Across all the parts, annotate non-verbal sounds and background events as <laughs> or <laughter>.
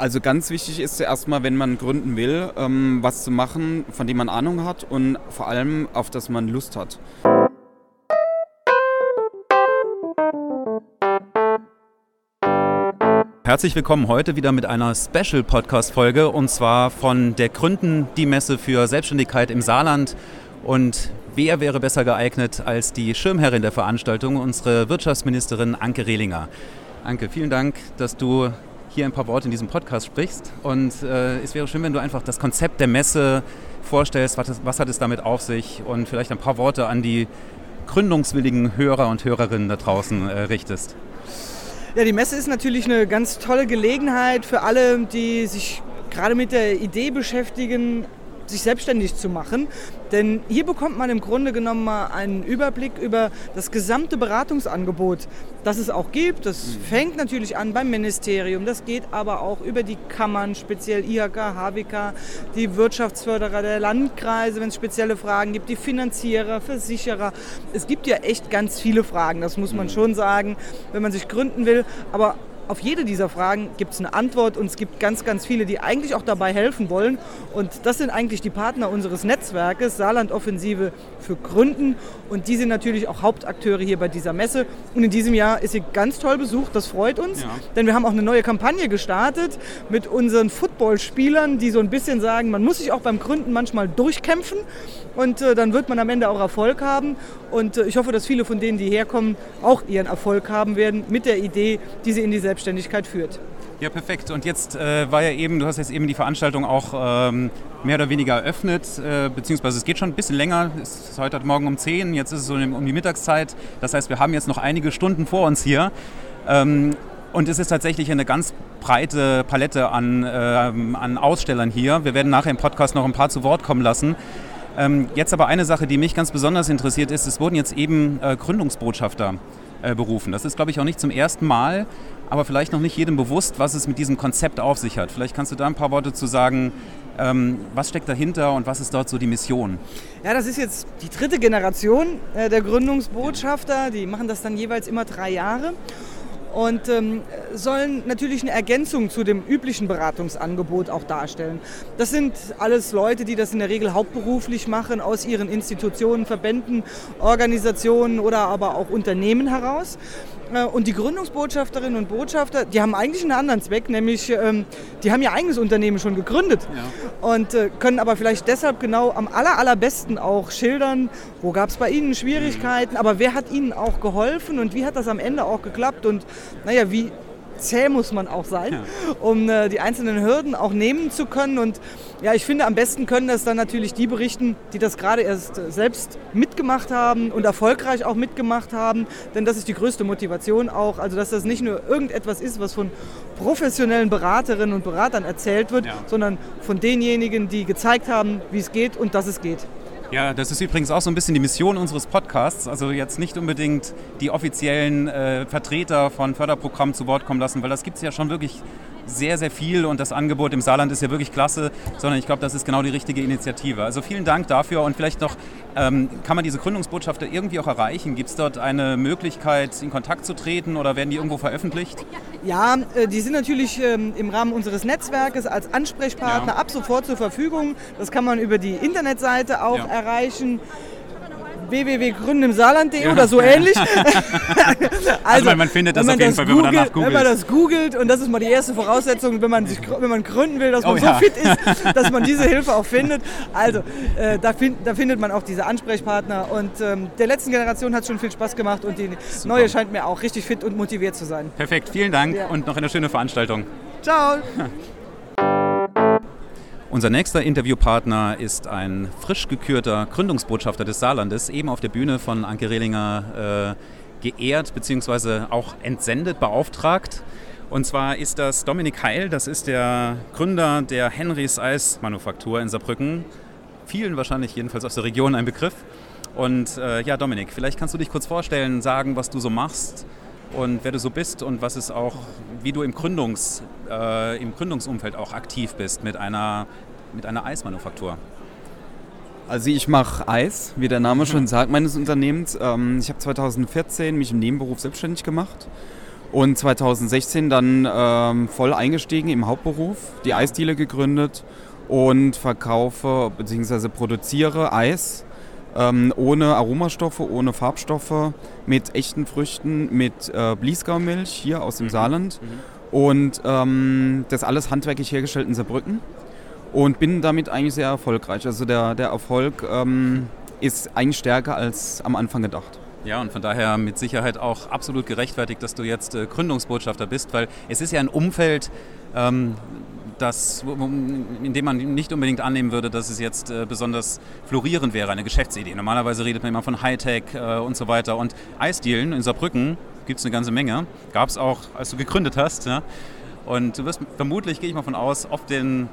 Also ganz wichtig ist erstmal, wenn man gründen will, ähm, was zu machen, von dem man Ahnung hat und vor allem auf das man Lust hat. Herzlich willkommen heute wieder mit einer Special Podcast Folge und zwar von der Gründen die Messe für Selbstständigkeit im Saarland und wer wäre besser geeignet als die Schirmherrin der Veranstaltung, unsere Wirtschaftsministerin Anke Rehlinger. Anke, vielen Dank, dass du hier ein paar Worte in diesem Podcast sprichst. Und äh, es wäre schön, wenn du einfach das Konzept der Messe vorstellst, was, was hat es damit auf sich? Und vielleicht ein paar Worte an die gründungswilligen Hörer und Hörerinnen da draußen äh, richtest. Ja, die Messe ist natürlich eine ganz tolle Gelegenheit für alle, die sich gerade mit der Idee beschäftigen, sich selbstständig zu machen. Denn hier bekommt man im Grunde genommen mal einen Überblick über das gesamte Beratungsangebot, das es auch gibt. Das mhm. fängt natürlich an beim Ministerium, das geht aber auch über die Kammern, speziell IHK, HWK, die Wirtschaftsförderer der Landkreise, wenn es spezielle Fragen gibt, die Finanzierer, Versicherer. Es gibt ja echt ganz viele Fragen, das muss man mhm. schon sagen, wenn man sich gründen will. Aber auf jede dieser Fragen gibt es eine Antwort und es gibt ganz, ganz viele, die eigentlich auch dabei helfen wollen. Und das sind eigentlich die Partner unseres Netzwerkes, Saarland Offensive für Gründen. Und die sind natürlich auch Hauptakteure hier bei dieser Messe. Und in diesem Jahr ist sie ganz toll besucht, das freut uns. Ja. Denn wir haben auch eine neue Kampagne gestartet mit unseren Footballspielern, die so ein bisschen sagen, man muss sich auch beim Gründen manchmal durchkämpfen. Und äh, dann wird man am Ende auch Erfolg haben. Und äh, ich hoffe, dass viele von denen, die herkommen, auch ihren Erfolg haben werden mit der Idee, die sie in die Selbstständigkeit führt. Ja, perfekt. Und jetzt äh, war ja eben, du hast jetzt eben die Veranstaltung auch ähm, mehr oder weniger eröffnet, äh, beziehungsweise es geht schon ein bisschen länger. Es ist heute Morgen um 10, jetzt ist es so um die Mittagszeit. Das heißt, wir haben jetzt noch einige Stunden vor uns hier. Ähm, und es ist tatsächlich eine ganz breite Palette an, äh, an Ausstellern hier. Wir werden nachher im Podcast noch ein paar zu Wort kommen lassen. Ähm, jetzt aber eine Sache, die mich ganz besonders interessiert ist, es wurden jetzt eben äh, Gründungsbotschafter äh, berufen. Das ist, glaube ich, auch nicht zum ersten Mal, aber vielleicht noch nicht jedem bewusst, was es mit diesem Konzept auf sich hat. Vielleicht kannst du da ein paar Worte zu sagen, ähm, was steckt dahinter und was ist dort so die Mission? Ja, das ist jetzt die dritte Generation äh, der Gründungsbotschafter. Die machen das dann jeweils immer drei Jahre und ähm, sollen natürlich eine Ergänzung zu dem üblichen Beratungsangebot auch darstellen. Das sind alles Leute, die das in der Regel hauptberuflich machen, aus ihren Institutionen, Verbänden, Organisationen oder aber auch Unternehmen heraus. Äh, und die Gründungsbotschafterinnen und Botschafter, die haben eigentlich einen anderen Zweck, nämlich ähm, die haben ihr eigenes Unternehmen schon gegründet ja. und äh, können aber vielleicht deshalb genau am aller, allerbesten auch schildern, wo gab es bei ihnen Schwierigkeiten, mhm. aber wer hat ihnen auch geholfen und wie hat das am Ende auch geklappt und naja, wie, zäh muss man auch sein, ja. um äh, die einzelnen Hürden auch nehmen zu können. Und ja, ich finde, am besten können das dann natürlich die berichten, die das gerade erst äh, selbst mitgemacht haben und erfolgreich auch mitgemacht haben. Denn das ist die größte Motivation auch. Also, dass das nicht nur irgendetwas ist, was von professionellen Beraterinnen und Beratern erzählt wird, ja. sondern von denjenigen, die gezeigt haben, wie es geht und dass es geht. Ja, das ist übrigens auch so ein bisschen die Mission unseres Podcasts. Also jetzt nicht unbedingt die offiziellen äh, Vertreter von Förderprogrammen zu Wort kommen lassen, weil das gibt es ja schon wirklich sehr, sehr viel und das Angebot im Saarland ist ja wirklich klasse, sondern ich glaube, das ist genau die richtige Initiative. Also vielen Dank dafür und vielleicht noch, ähm, kann man diese Gründungsbotschafter irgendwie auch erreichen? Gibt es dort eine Möglichkeit, in Kontakt zu treten oder werden die irgendwo veröffentlicht? Ja, äh, die sind natürlich ähm, im Rahmen unseres Netzwerkes als Ansprechpartner ja. ab sofort zur Verfügung. Das kann man über die Internetseite auch ja. erreichen www.gründenimsaarland.de ja. oder so ähnlich. <laughs> also, also man, findet das auf jeden Fall, wenn man danach googelt. Wenn man das googelt, und das ist mal die erste Voraussetzung, wenn man, sich, wenn man gründen will, dass man oh, so ja. fit ist, dass man diese Hilfe auch findet. Also, äh, da, find, da, findet man auch diese Ansprechpartner. Und ähm, der letzten Generation hat schon viel Spaß gemacht und die Super. neue scheint mir auch richtig fit und motiviert zu sein. Perfekt, vielen Dank ja. und noch eine schöne Veranstaltung. Ciao. <laughs> Unser nächster Interviewpartner ist ein frisch gekürter Gründungsbotschafter des Saarlandes, eben auf der Bühne von Anke Rehlinger äh, geehrt bzw. auch entsendet, beauftragt. Und zwar ist das Dominik Heil, das ist der Gründer der Henrys Eismanufaktur in Saarbrücken. Vielen wahrscheinlich jedenfalls aus der Region ein Begriff. Und äh, ja, Dominik, vielleicht kannst du dich kurz vorstellen, sagen, was du so machst und wer du so bist und was ist auch, wie du im, Gründungs, äh, im Gründungsumfeld auch aktiv bist mit einer, mit einer Eismanufaktur. Also ich mache Eis, wie der Name schon <laughs> sagt, meines Unternehmens. Ähm, ich habe 2014 mich im Nebenberuf selbstständig gemacht Und 2016 dann ähm, voll eingestiegen im Hauptberuf, die Eisdiele gegründet und verkaufe bzw. produziere Eis ähm, ohne Aromastoffe, ohne Farbstoffe, mit echten Früchten, mit äh, Bliesgaumilch hier aus dem mhm. Saarland. Mhm. Und ähm, das alles handwerklich hergestellt in Saarbrücken. Und bin damit eigentlich sehr erfolgreich. Also der, der Erfolg ähm, ist eigentlich stärker als am Anfang gedacht. Ja, und von daher mit Sicherheit auch absolut gerechtfertigt, dass du jetzt äh, Gründungsbotschafter bist, weil es ist ja ein Umfeld, ähm, das, in dem man nicht unbedingt annehmen würde, dass es jetzt äh, besonders florierend wäre, eine Geschäftsidee. Normalerweise redet man immer von Hightech äh, und so weiter. Und Eisdielen in Saarbrücken gibt es eine ganze Menge. Gab es auch, als du gegründet hast. Ja? Und du wirst vermutlich, gehe ich mal von aus, oft den,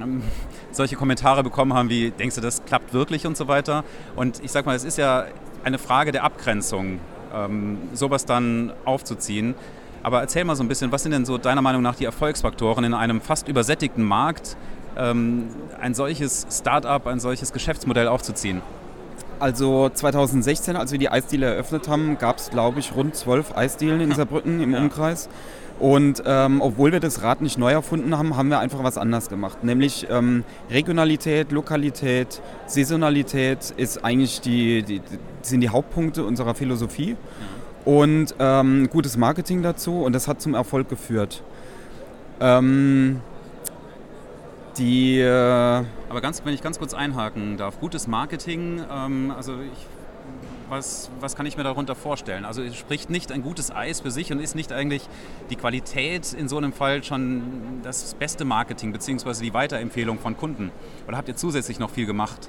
ähm, solche Kommentare bekommen haben wie, denkst du, das klappt wirklich und so weiter. Und ich sag mal, es ist ja eine Frage der Abgrenzung, ähm, sowas dann aufzuziehen. Aber erzähl mal so ein bisschen, was sind denn so deiner Meinung nach die Erfolgsfaktoren in einem fast übersättigten Markt, ähm, ein solches Start-up, ein solches Geschäftsmodell aufzuziehen? Also 2016, als wir die Eisdiele eröffnet haben, gab es, glaube ich, rund zwölf Eisdielen in Saarbrücken im ja. Umkreis. Und ähm, obwohl wir das Rad nicht neu erfunden haben, haben wir einfach was anders gemacht. Nämlich ähm, Regionalität, Lokalität, Saisonalität ist eigentlich die, die, sind die Hauptpunkte unserer Philosophie. Ja und ähm, gutes Marketing dazu und das hat zum Erfolg geführt. Ähm, die. Äh Aber ganz, wenn ich ganz kurz einhaken darf, gutes Marketing, ähm, also ich, was, was kann ich mir darunter vorstellen? Also spricht nicht ein gutes Eis für sich und ist nicht eigentlich die Qualität in so einem Fall schon das beste Marketing bzw. die Weiterempfehlung von Kunden? Oder habt ihr zusätzlich noch viel gemacht?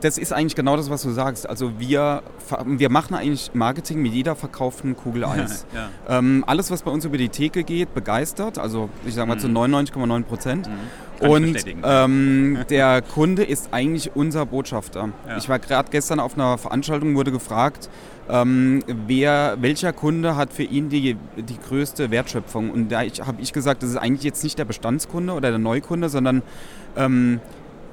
Das ist eigentlich genau das, was du sagst. Also wir, wir machen eigentlich Marketing mit jeder verkauften Kugel <laughs> Eis. ja. ähm, alles, was bei uns über die Theke geht, begeistert. Also ich sage mal mhm. zu 99,9 Prozent. Mhm. Und ähm, <laughs> der Kunde ist eigentlich unser Botschafter. Ja. Ich war gerade gestern auf einer Veranstaltung, wurde gefragt, ähm, wer, welcher Kunde hat für ihn die, die größte Wertschöpfung? Und da habe ich gesagt, das ist eigentlich jetzt nicht der Bestandskunde oder der Neukunde, sondern ähm,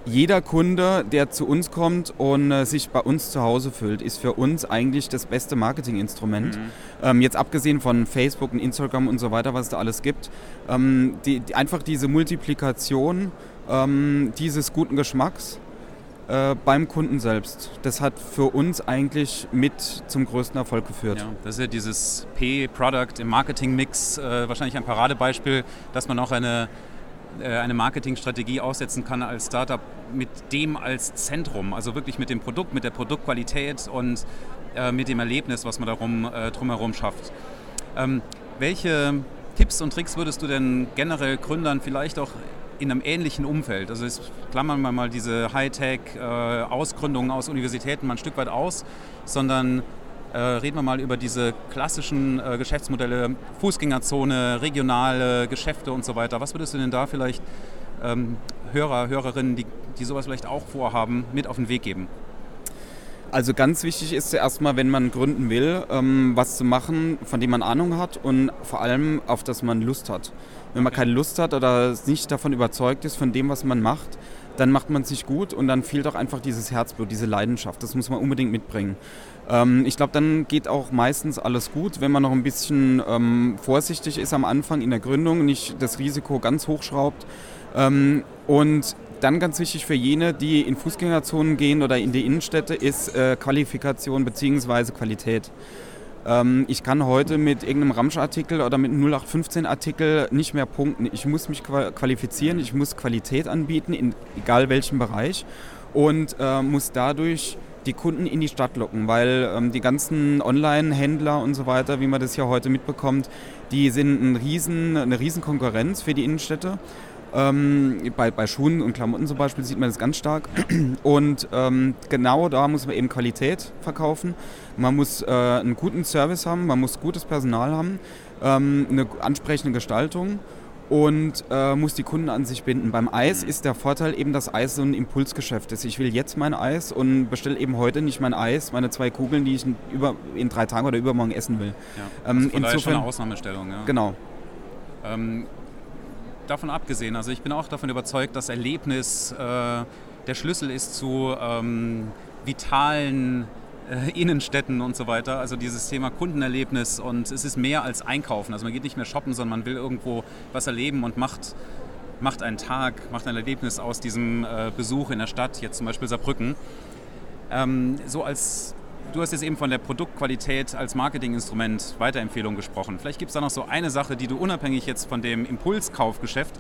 jeder Kunde, der zu uns kommt und äh, sich bei uns zu Hause fühlt, ist für uns eigentlich das beste Marketinginstrument. Mhm. Ähm, jetzt abgesehen von Facebook und Instagram und so weiter, was es da alles gibt. Ähm, die, die, einfach diese Multiplikation ähm, dieses guten Geschmacks äh, beim Kunden selbst. Das hat für uns eigentlich mit zum größten Erfolg geführt. Ja, das ist ja dieses P-Product im Marketing-Mix äh, wahrscheinlich ein Paradebeispiel, dass man auch eine eine Marketingstrategie aufsetzen kann als Startup mit dem als Zentrum, also wirklich mit dem Produkt, mit der Produktqualität und äh, mit dem Erlebnis, was man darum äh, drumherum schafft. Ähm, welche Tipps und Tricks würdest du denn generell Gründern vielleicht auch in einem ähnlichen Umfeld, also jetzt klammern wir mal diese Hightech-Ausgründungen aus Universitäten mal ein Stück weit aus, sondern äh, reden wir mal über diese klassischen äh, Geschäftsmodelle, Fußgängerzone, regionale Geschäfte und so weiter. Was würdest du denn da vielleicht ähm, Hörer, Hörerinnen, die, die sowas vielleicht auch vorhaben, mit auf den Weg geben? Also ganz wichtig ist zuerst mal, wenn man gründen will, ähm, was zu machen, von dem man Ahnung hat und vor allem auf das man Lust hat. Wenn man keine Lust hat oder nicht davon überzeugt ist, von dem, was man macht, dann macht man es nicht gut und dann fehlt auch einfach dieses Herzblut, diese Leidenschaft. Das muss man unbedingt mitbringen. Ähm, ich glaube, dann geht auch meistens alles gut, wenn man noch ein bisschen ähm, vorsichtig ist am Anfang in der Gründung, nicht das Risiko ganz hochschraubt. Ähm, und dann ganz wichtig für jene, die in Fußgängerzonen gehen oder in die Innenstädte, ist äh, Qualifikation bzw. Qualität. Ähm, ich kann heute mit irgendeinem Ramsch-Artikel oder mit einem 0815-Artikel nicht mehr punkten. Ich muss mich qualifizieren, ich muss Qualität anbieten, in egal welchem Bereich und äh, muss dadurch die Kunden in die Stadt locken, weil ähm, die ganzen Online-Händler und so weiter, wie man das ja heute mitbekommt, die sind ein riesen, eine riesen Konkurrenz für die Innenstädte. Ähm, bei, bei Schuhen und Klamotten zum Beispiel sieht man das ganz stark. <clears throat> Und ähm, genau da muss man eben Qualität verkaufen. Man muss äh, einen guten Service haben, man muss gutes Personal haben, ähm, eine ansprechende Gestaltung und äh, muss die Kunden an sich binden. Beim Eis ist der Vorteil eben, dass Eis so ein Impulsgeschäft ist. Ich will jetzt mein Eis und bestelle eben heute nicht mein Eis, meine zwei Kugeln, die ich in, über, in drei Tagen oder übermorgen essen will. Ja, ähm, insofern schon eine Ausnahmestellung. Ja. Genau. Ähm, davon abgesehen, also ich bin auch davon überzeugt, dass Erlebnis äh, der Schlüssel ist zu ähm, vitalen äh, Innenstädten und so weiter. Also dieses Thema Kundenerlebnis und es ist mehr als Einkaufen. Also man geht nicht mehr shoppen, sondern man will irgendwo was erleben und macht, macht einen Tag, macht ein Erlebnis aus diesem äh, Besuch in der Stadt, jetzt zum Beispiel Saarbrücken. Ähm, so als Du hast jetzt eben von der Produktqualität als Marketinginstrument Weiterempfehlung gesprochen. Vielleicht gibt es da noch so eine Sache, die du unabhängig jetzt von dem Impulskaufgeschäft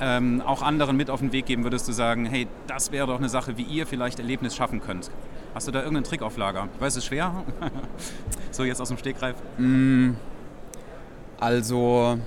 ähm, auch anderen mit auf den Weg geben würdest, zu sagen, hey, das wäre doch eine Sache, wie ihr vielleicht Erlebnis schaffen könnt. Hast du da irgendeinen Trick auf Lager? Ich weiß, es ist schwer. <laughs> so jetzt aus dem Stegreif. Mm, also,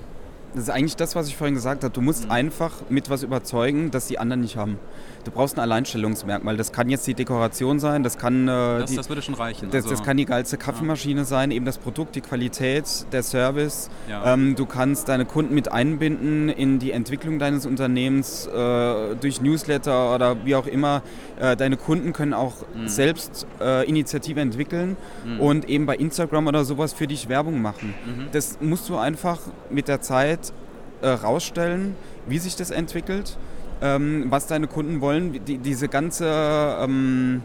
das ist eigentlich das, was ich vorhin gesagt habe. Du musst mhm. einfach mit was überzeugen, das die anderen nicht haben du brauchst ein Alleinstellungsmerkmal. Das kann jetzt die Dekoration sein, das kann, äh, das, die, das würde schon reichen. Das, also, das, kann die geilste Kaffeemaschine ja. sein, eben das Produkt, die Qualität, der Service. Ja. Ähm, du kannst deine Kunden mit einbinden in die Entwicklung deines Unternehmens äh, durch Newsletter oder wie auch immer. Äh, deine Kunden können auch mhm. selbst äh, Initiative entwickeln mhm. und eben bei Instagram oder sowas für dich Werbung machen. Mhm. Das musst du einfach mit der Zeit äh, rausstellen, wie sich das entwickelt ähm, was deine Kunden wollen. Die, diese ganze, ähm,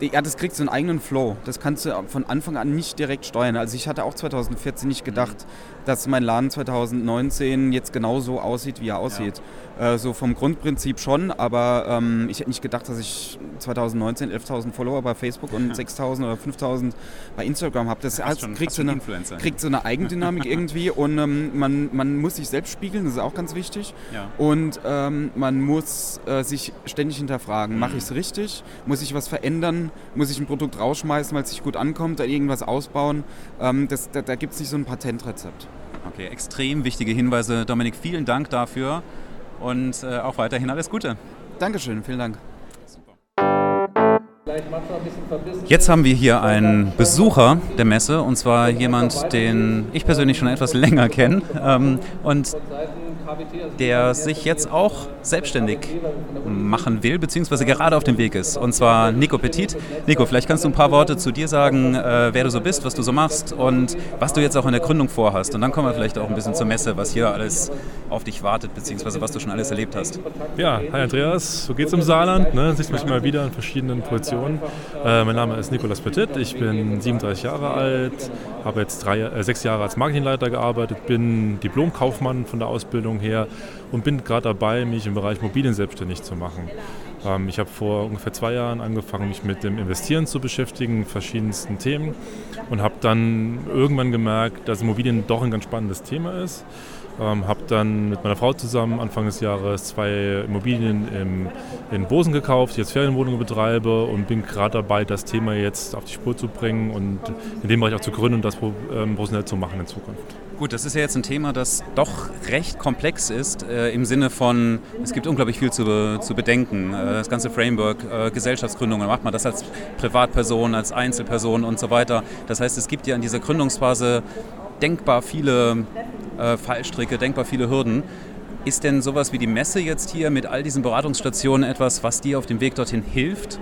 die, ja, das kriegt so einen eigenen Flow. Das kannst du von Anfang an nicht direkt steuern. Also ich hatte auch 2014 nicht gedacht, dass mein Laden 2019 jetzt genau so aussieht, wie er aussieht. Ja. Äh, so vom Grundprinzip schon, aber ähm, ich hätte nicht gedacht, dass ich 2019 11.000 Follower bei Facebook und <laughs> 6.000 oder 5.000 bei Instagram habe. Das hat, schon, kriegt, so eine, kriegt so eine Eigendynamik <laughs> irgendwie und ähm, man, man muss sich selbst spiegeln, das ist auch ganz wichtig. Ja. Und ähm, man muss äh, sich ständig hinterfragen, mhm. mache ich es richtig? Muss ich was verändern? Muss ich ein Produkt rausschmeißen, weil es sich gut ankommt, oder irgendwas ausbauen? Ähm, das, da da gibt es nicht so ein Patentrezept. Okay, extrem wichtige Hinweise. Dominik, vielen Dank dafür und äh, auch weiterhin alles Gute. Dankeschön, vielen Dank. Jetzt haben wir hier einen Besucher der Messe und zwar jemand, den ich persönlich schon etwas <laughs> länger kenne ähm, und der sich jetzt auch selbstständig machen will, beziehungsweise gerade auf dem Weg ist. Und zwar Nico Petit. Nico, vielleicht kannst du ein paar Worte zu dir sagen, äh, wer du so bist, was du so machst und was du jetzt auch in der Gründung vorhast. Und dann kommen wir vielleicht auch ein bisschen zur Messe, was hier alles auf dich wartet, beziehungsweise was du schon alles erlebt hast. Ja, hi Andreas, so geht's im Saarland. Ne? Siehst mich immer wieder in verschiedenen Positionen. Äh, mein Name ist Nicolas Petit, ich bin 37 Jahre alt, habe jetzt drei, äh, sechs Jahre als Marketingleiter gearbeitet, bin Diplomkaufmann von der Ausbildung her und bin gerade dabei, mich im Bereich Immobilien selbstständig zu machen. Ähm, ich habe vor ungefähr zwei Jahren angefangen, mich mit dem Investieren zu beschäftigen, verschiedensten Themen und habe dann irgendwann gemerkt, dass Immobilien doch ein ganz spannendes Thema ist. Ähm, habe dann mit meiner Frau zusammen Anfang des Jahres zwei Immobilien im, in Bosen gekauft, die jetzt Ferienwohnungen betreibe und bin gerade dabei, das Thema jetzt auf die Spur zu bringen und in dem Bereich auch zu gründen und das ähm, professionell zu machen in Zukunft. Gut, das ist ja jetzt ein Thema, das doch recht komplex ist, äh, im Sinne von, es gibt unglaublich viel zu, zu bedenken. Äh, das ganze Framework, äh, Gesellschaftsgründung, macht man das als Privatperson, als Einzelperson und so weiter. Das heißt, es gibt ja in dieser Gründungsphase denkbar viele äh, Fallstricke, denkbar viele Hürden. Ist denn sowas wie die Messe jetzt hier mit all diesen Beratungsstationen etwas, was dir auf dem Weg dorthin hilft?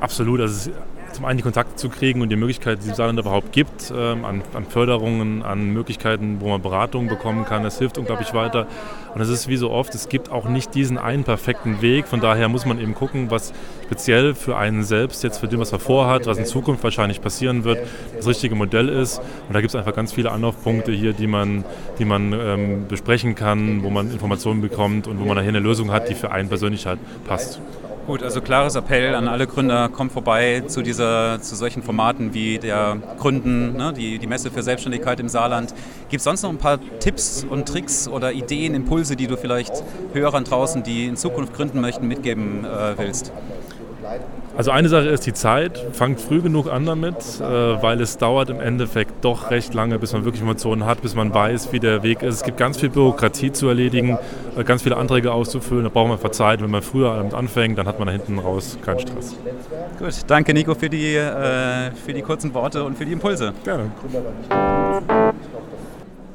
Absolut. Also zum einen die Kontakte zu kriegen und die Möglichkeit, die es Saarland überhaupt gibt, ähm, an, an, Förderungen, an Möglichkeiten, wo man Beratungen bekommen kann. Das hilft unglaublich weiter. Und es ist wie so oft, es gibt auch nicht diesen einen perfekten Weg. Von daher muss man eben gucken, was speziell für einen selbst, jetzt für den, was er vorhat, was in Zukunft wahrscheinlich passieren wird, das richtige Modell ist. Und da gibt es einfach ganz viele Anlaufpunkte hier, die man, die man ähm, besprechen kann, wo man Informationen bekommt und wo man nachher eine Lösung hat, die für einen persönlich halt passt. Gut, also klares Appell an alle Gründer, kommt vorbei zu, dieser, zu solchen Formaten wie der Gründen, ne, die, die Messe für Selbstständigkeit im Saarland. Gibt es sonst noch ein paar Tipps und Tricks oder Ideen, Impulse, die du vielleicht Hörern draußen, die in Zukunft gründen möchten, mitgeben äh, willst? Also eine Sache ist die Zeit. Fangt früh genug an damit, äh, weil es dauert im Endeffekt doch recht lange, bis man wirklich Informationen hat, bis man weiß, wie der Weg ist. Es gibt ganz viel Bürokratie zu erledigen, äh, ganz viele Anträge auszufüllen. Da braucht man einfach Zeit. Wenn man früher damit anfängt, dann hat man da hinten raus keinen Stress. Gut, danke Nico für die, äh, für die kurzen Worte und für die Impulse. Gerne.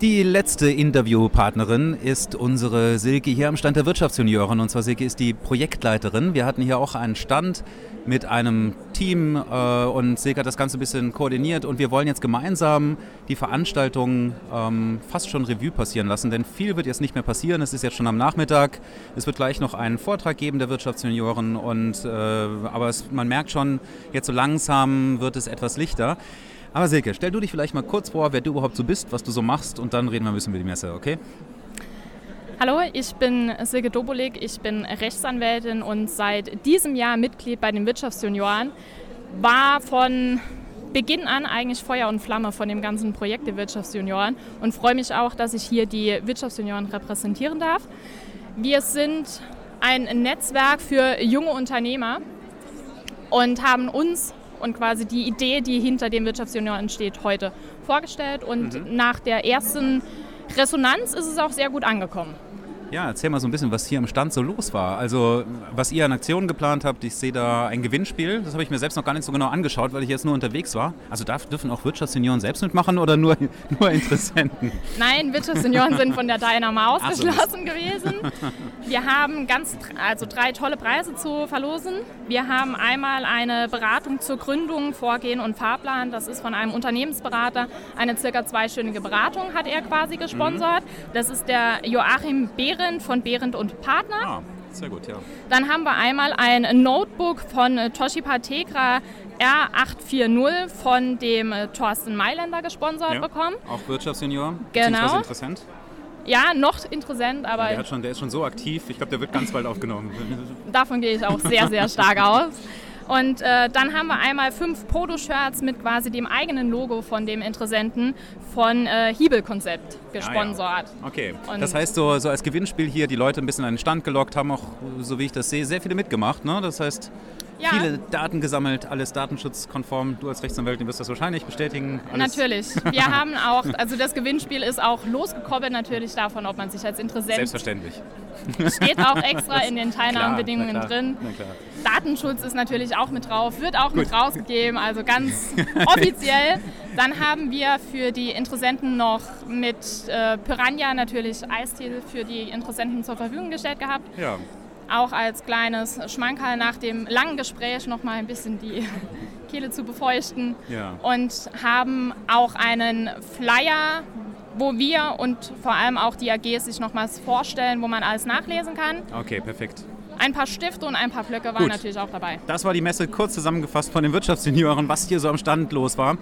Die letzte Interviewpartnerin ist unsere Silke hier am Stand der Wirtschaftsjunioren. Und zwar Silke ist die Projektleiterin. Wir hatten hier auch einen Stand mit einem Team äh, und Silke hat das Ganze ein bisschen koordiniert. Und wir wollen jetzt gemeinsam die Veranstaltung ähm, fast schon Revue passieren lassen. Denn viel wird jetzt nicht mehr passieren. Es ist jetzt schon am Nachmittag. Es wird gleich noch einen Vortrag geben der Wirtschaftsjunioren. Und, äh, aber es, man merkt schon, jetzt so langsam wird es etwas lichter. Aber Silke, stell du dich vielleicht mal kurz vor, wer du überhaupt so bist, was du so machst und dann reden wir ein bisschen über die Messe, okay? Hallo, ich bin Silke Dobolik, ich bin Rechtsanwältin und seit diesem Jahr Mitglied bei den Wirtschaftsjunioren. War von Beginn an eigentlich Feuer und Flamme von dem ganzen Projekt der Wirtschaftsjunioren und freue mich auch, dass ich hier die Wirtschaftsjunioren repräsentieren darf. Wir sind ein Netzwerk für junge Unternehmer und haben uns und quasi die Idee, die hinter dem Wirtschaftsjunior entsteht, heute vorgestellt. Und mhm. nach der ersten Resonanz ist es auch sehr gut angekommen. Ja, erzähl mal so ein bisschen, was hier am Stand so los war. Also, was ihr an Aktionen geplant habt, ich sehe da ein Gewinnspiel. Das habe ich mir selbst noch gar nicht so genau angeschaut, weil ich jetzt nur unterwegs war. Also, darf, dürfen auch Wirtschaftssenioren selbst mitmachen oder nur, <laughs> nur Interessenten? Nein, Wirtschaftssenioren sind von der Dynama ausgeschlossen so. gewesen. <laughs> Wir haben ganz, also drei tolle Preise zu verlosen. Wir haben einmal eine Beratung zur Gründung, Vorgehen und Fahrplan. Das ist von einem Unternehmensberater. Eine circa zweistündige Beratung hat er quasi gesponsert. Mhm. Das ist der Joachim Behre Behrendt von Behrendt und Partner. Ah, sehr gut, ja. Dann haben wir einmal ein Notebook von äh, Toshiba Tegra R840 von dem äh, Thorsten Mailänder gesponsert ja, bekommen. Auch Wirtschaftsjunior. Genau. interessant. Ja, noch interessant, aber. Ja, der, schon, der ist schon so aktiv, ich glaube, der wird ganz bald aufgenommen. <laughs> Davon gehe ich auch sehr, sehr stark aus. <laughs> Und äh, dann haben wir einmal fünf Polo-Shirts mit quasi dem eigenen Logo von dem Interessenten von äh, Hiebel-Konzept gesponsert. Ah, ja. Okay, und das heißt so, so als Gewinnspiel hier die Leute ein bisschen an den Stand gelockt, haben auch, so wie ich das sehe, sehr viele mitgemacht. Ne? Das heißt, ja. viele Daten gesammelt, alles datenschutzkonform. Du als Rechtsanwältin wirst das wahrscheinlich bestätigen. Alles. Natürlich. <laughs> Wir haben auch, also das Gewinnspiel ist auch losgekoppelt natürlich davon, ob man sich als Interessent. Selbstverständlich. Steht auch extra in den Teilnahmebedingungen klar, drin. Datenschutz ist natürlich auch mit drauf, wird auch Gut. mit rausgegeben, also ganz <laughs> offiziell. Dann haben wir für die Interessenten noch mit äh, Piranha natürlich Eistee für die Interessenten zur Verfügung gestellt gehabt. Ja auch als kleines Schmankerl nach dem langen Gespräch noch mal ein bisschen die Kehle zu befeuchten ja. und haben auch einen Flyer, wo wir und vor allem auch die AGs sich nochmals vorstellen, wo man alles nachlesen kann. Okay, perfekt. Ein paar Stifte und ein paar Blöcke waren Gut. natürlich auch dabei. Das war die Messe kurz zusammengefasst von den Wirtschaftssenioren, was hier so am Stand los war.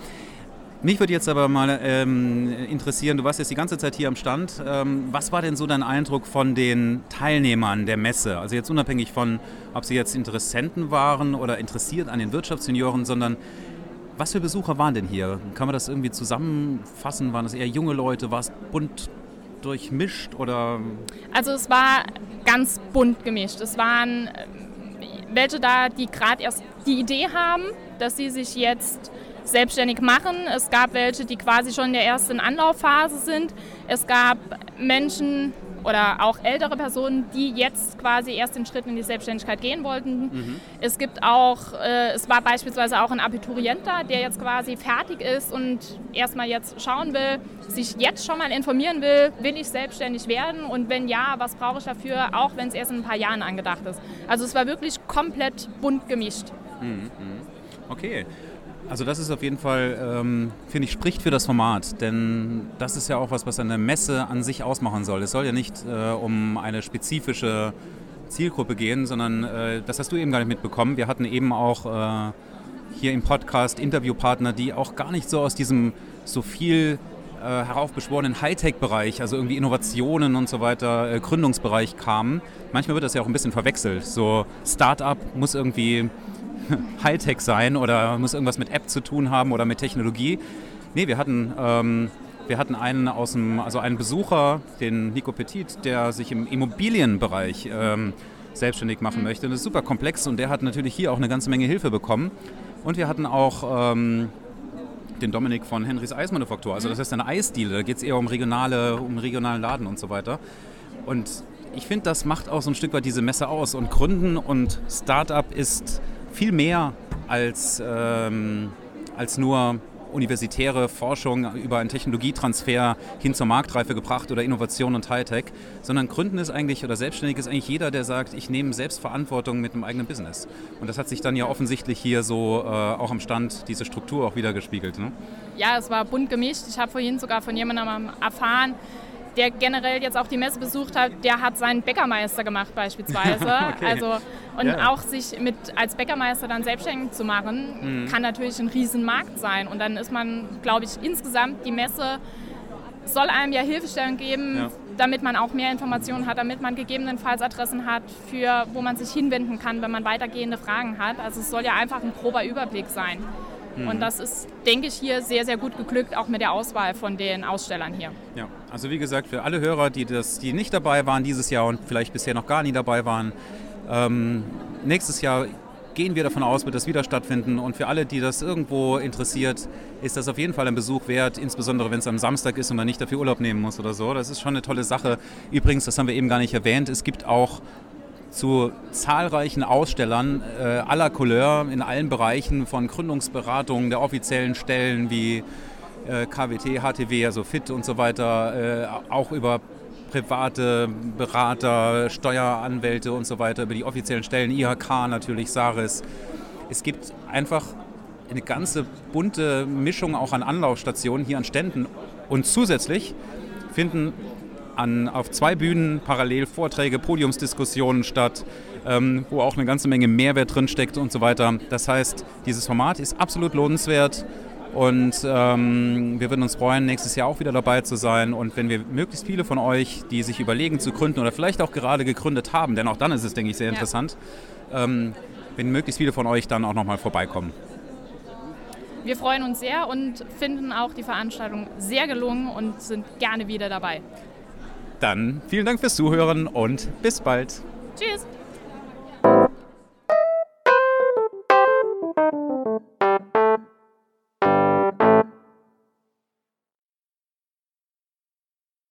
Mich würde jetzt aber mal ähm, interessieren, du warst jetzt die ganze Zeit hier am Stand. Ähm, was war denn so dein Eindruck von den Teilnehmern der Messe? Also jetzt unabhängig von, ob sie jetzt Interessenten waren oder interessiert an den Wirtschaftssenioren, sondern was für Besucher waren denn hier? Kann man das irgendwie zusammenfassen? Waren es eher junge Leute? War es bunt durchmischt oder? Also es war ganz bunt gemischt. Es waren äh, welche da, die gerade erst die Idee haben, dass sie sich jetzt selbstständig machen. Es gab welche, die quasi schon in der ersten Anlaufphase sind. Es gab Menschen oder auch ältere Personen, die jetzt quasi erst den Schritt in die Selbstständigkeit gehen wollten. Mhm. Es gibt auch, äh, es war beispielsweise auch ein Abiturient da, der jetzt quasi fertig ist und erstmal jetzt schauen will, sich jetzt schon mal informieren will, will ich selbstständig werden und wenn ja, was brauche ich dafür, auch wenn es erst in ein paar Jahren angedacht ist. Also es war wirklich komplett bunt gemischt. Mhm. mhm. Okay. Also das ist auf jeden Fall, ähm, finde ich, spricht für das Format, denn das ist ja auch was, was eine Messe an sich ausmachen soll. Es soll ja nicht äh, um eine spezifische Zielgruppe gehen, sondern äh, das hast du eben gar nicht mitbekommen. Wir hatten eben auch äh, hier im Podcast Interviewpartner, die auch gar nicht so aus diesem so viel äh, heraufbeschworenen Hightech-Bereich, also irgendwie Innovationen und so weiter, äh, Gründungsbereich kamen. Manchmal wird das ja auch ein bisschen verwechselt. So Startup muss irgendwie <laughs> Hightech sein oder muss irgendwas mit App zu tun haben oder mit Technologie. Nee, wir hatten, ähm, wir hatten einen aus dem, also einen Besucher, den Nico Petit, der sich im Immobilienbereich ähm, selbstständig machen mhm. möchte. Und das ist super komplex und der hat natürlich hier auch eine ganze Menge Hilfe bekommen. Und wir hatten auch ähm, den Dominik von Henrys Eismanufaktur. Also mhm. das ist eine Eisdiele, da geht es eher um regionale, um regionalen Laden und so weiter. Und ich finde, das macht auch so ein Stück weit diese Messe aus. Und Gründen und Startup ist viel mehr als, ähm, als nur universitäre Forschung über einen Technologietransfer hin zur Marktreife gebracht oder Innovation und Hightech, sondern Gründen ist eigentlich oder selbstständig ist eigentlich jeder, der sagt, ich nehme Selbstverantwortung mit einem eigenen Business. Und das hat sich dann ja offensichtlich hier so äh, auch am Stand diese Struktur auch wieder gespiegelt. Ne? Ja, es war bunt gemischt. Ich habe vorhin sogar von jemandem erfahren, der generell jetzt auch die Messe besucht hat, der hat seinen Bäckermeister gemacht beispielsweise. <laughs> okay. Also und ja. auch sich mit als Bäckermeister dann selbstständig zu machen, mhm. kann natürlich ein Riesenmarkt sein. Und dann ist man, glaube ich, insgesamt die Messe soll einem ja Hilfestellung geben, ja. damit man auch mehr Informationen hat, damit man gegebenenfalls Adressen hat, für wo man sich hinwenden kann, wenn man weitergehende Fragen hat. Also es soll ja einfach ein grober Überblick sein. Mhm. Und das ist, denke ich, hier sehr, sehr gut geglückt, auch mit der Auswahl von den Ausstellern hier. Ja, also wie gesagt, für alle Hörer, die, das, die nicht dabei waren dieses Jahr und vielleicht bisher noch gar nie dabei waren, ähm, nächstes Jahr gehen wir davon aus, wird das wieder stattfinden. Und für alle, die das irgendwo interessiert, ist das auf jeden Fall ein Besuch wert, insbesondere wenn es am Samstag ist und man nicht dafür Urlaub nehmen muss oder so. Das ist schon eine tolle Sache. Übrigens, das haben wir eben gar nicht erwähnt, es gibt auch zu zahlreichen Ausstellern äh, aller Couleur in allen Bereichen von Gründungsberatungen der offiziellen Stellen wie äh, KWT, HTW, also FIT und so weiter, äh, auch über private Berater, Steueranwälte und so weiter, über die offiziellen Stellen, IHK natürlich, SARIS. Es gibt einfach eine ganze bunte Mischung auch an Anlaufstationen hier an Ständen. Und zusätzlich finden an, auf zwei Bühnen parallel Vorträge, Podiumsdiskussionen statt, ähm, wo auch eine ganze Menge Mehrwert drin steckt und so weiter. Das heißt, dieses Format ist absolut lohnenswert und ähm, wir würden uns freuen, nächstes Jahr auch wieder dabei zu sein. Und wenn wir möglichst viele von euch, die sich überlegen zu gründen oder vielleicht auch gerade gegründet haben, denn auch dann ist es, denke ich, sehr interessant, ja. ähm, wenn möglichst viele von euch dann auch nochmal vorbeikommen. Wir freuen uns sehr und finden auch die Veranstaltung sehr gelungen und sind gerne wieder dabei. Dann vielen Dank fürs Zuhören und bis bald. Tschüss.